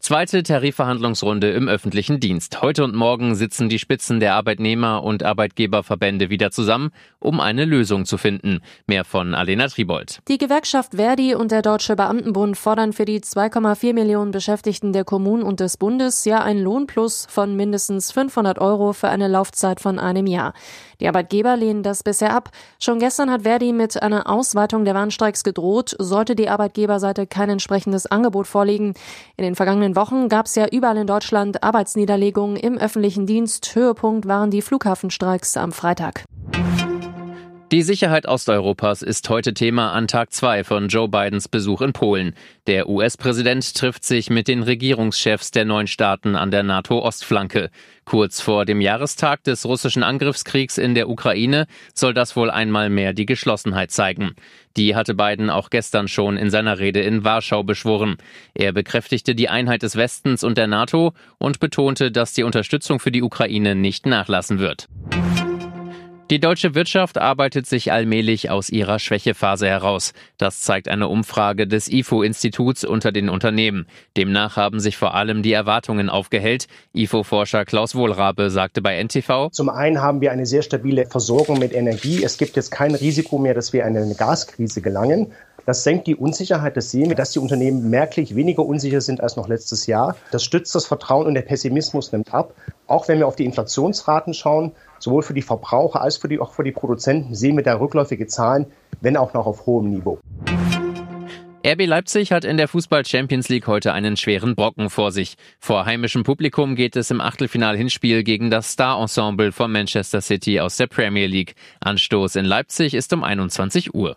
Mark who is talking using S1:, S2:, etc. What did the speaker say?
S1: Zweite Tarifverhandlungsrunde im öffentlichen Dienst. Heute und morgen sitzen die Spitzen der Arbeitnehmer- und Arbeitgeberverbände wieder zusammen, um eine Lösung zu finden. Mehr von Alena Tribold.
S2: Die Gewerkschaft Verdi und der Deutsche Beamtenbund fordern für die 2,4 Millionen Beschäftigten der Kommunen und des Bundes ja ein Lohnplus von mindestens 500 Euro für eine Laufzeit von einem Jahr. Die Arbeitgeber lehnen das bisher ab. Schon gestern hat Verdi mit einer Ausweitung der Warnstreiks gedroht, sollte die Arbeitgeberseite kein entsprechendes Angebot vorlegen. In den vergangenen Wochen gab es ja überall in Deutschland Arbeitsniederlegungen im öffentlichen Dienst. Höhepunkt waren die Flughafenstreiks am Freitag.
S1: Die Sicherheit Osteuropas ist heute Thema an Tag zwei von Joe Bidens Besuch in Polen. Der US-Präsident trifft sich mit den Regierungschefs der neun Staaten an der NATO-Ostflanke. Kurz vor dem Jahrestag des russischen Angriffskriegs in der Ukraine soll das wohl einmal mehr die Geschlossenheit zeigen. Die hatte Biden auch gestern schon in seiner Rede in Warschau beschworen. Er bekräftigte die Einheit des Westens und der NATO und betonte, dass die Unterstützung für die Ukraine nicht nachlassen wird. Die deutsche Wirtschaft arbeitet sich allmählich aus ihrer Schwächephase heraus. Das zeigt eine Umfrage des IFO-Instituts unter den Unternehmen. Demnach haben sich vor allem die Erwartungen aufgehellt. IFO-Forscher Klaus Wohlrabe sagte bei NTV.
S3: Zum einen haben wir eine sehr stabile Versorgung mit Energie. Es gibt jetzt kein Risiko mehr, dass wir in eine Gaskrise gelangen. Das senkt die Unsicherheit. Das sehen wir, dass die Unternehmen merklich weniger unsicher sind als noch letztes Jahr. Das stützt das Vertrauen und der Pessimismus nimmt ab. Auch wenn wir auf die Inflationsraten schauen, sowohl für die Verbraucher als für die, auch für die Produzenten sehen wir da rückläufige Zahlen, wenn auch noch auf hohem Niveau.
S1: RB Leipzig hat in der Fußball Champions League heute einen schweren Brocken vor sich. Vor heimischem Publikum geht es im Achtelfinal-Hinspiel gegen das Star-Ensemble von Manchester City aus der Premier League. Anstoß in Leipzig ist um 21 Uhr.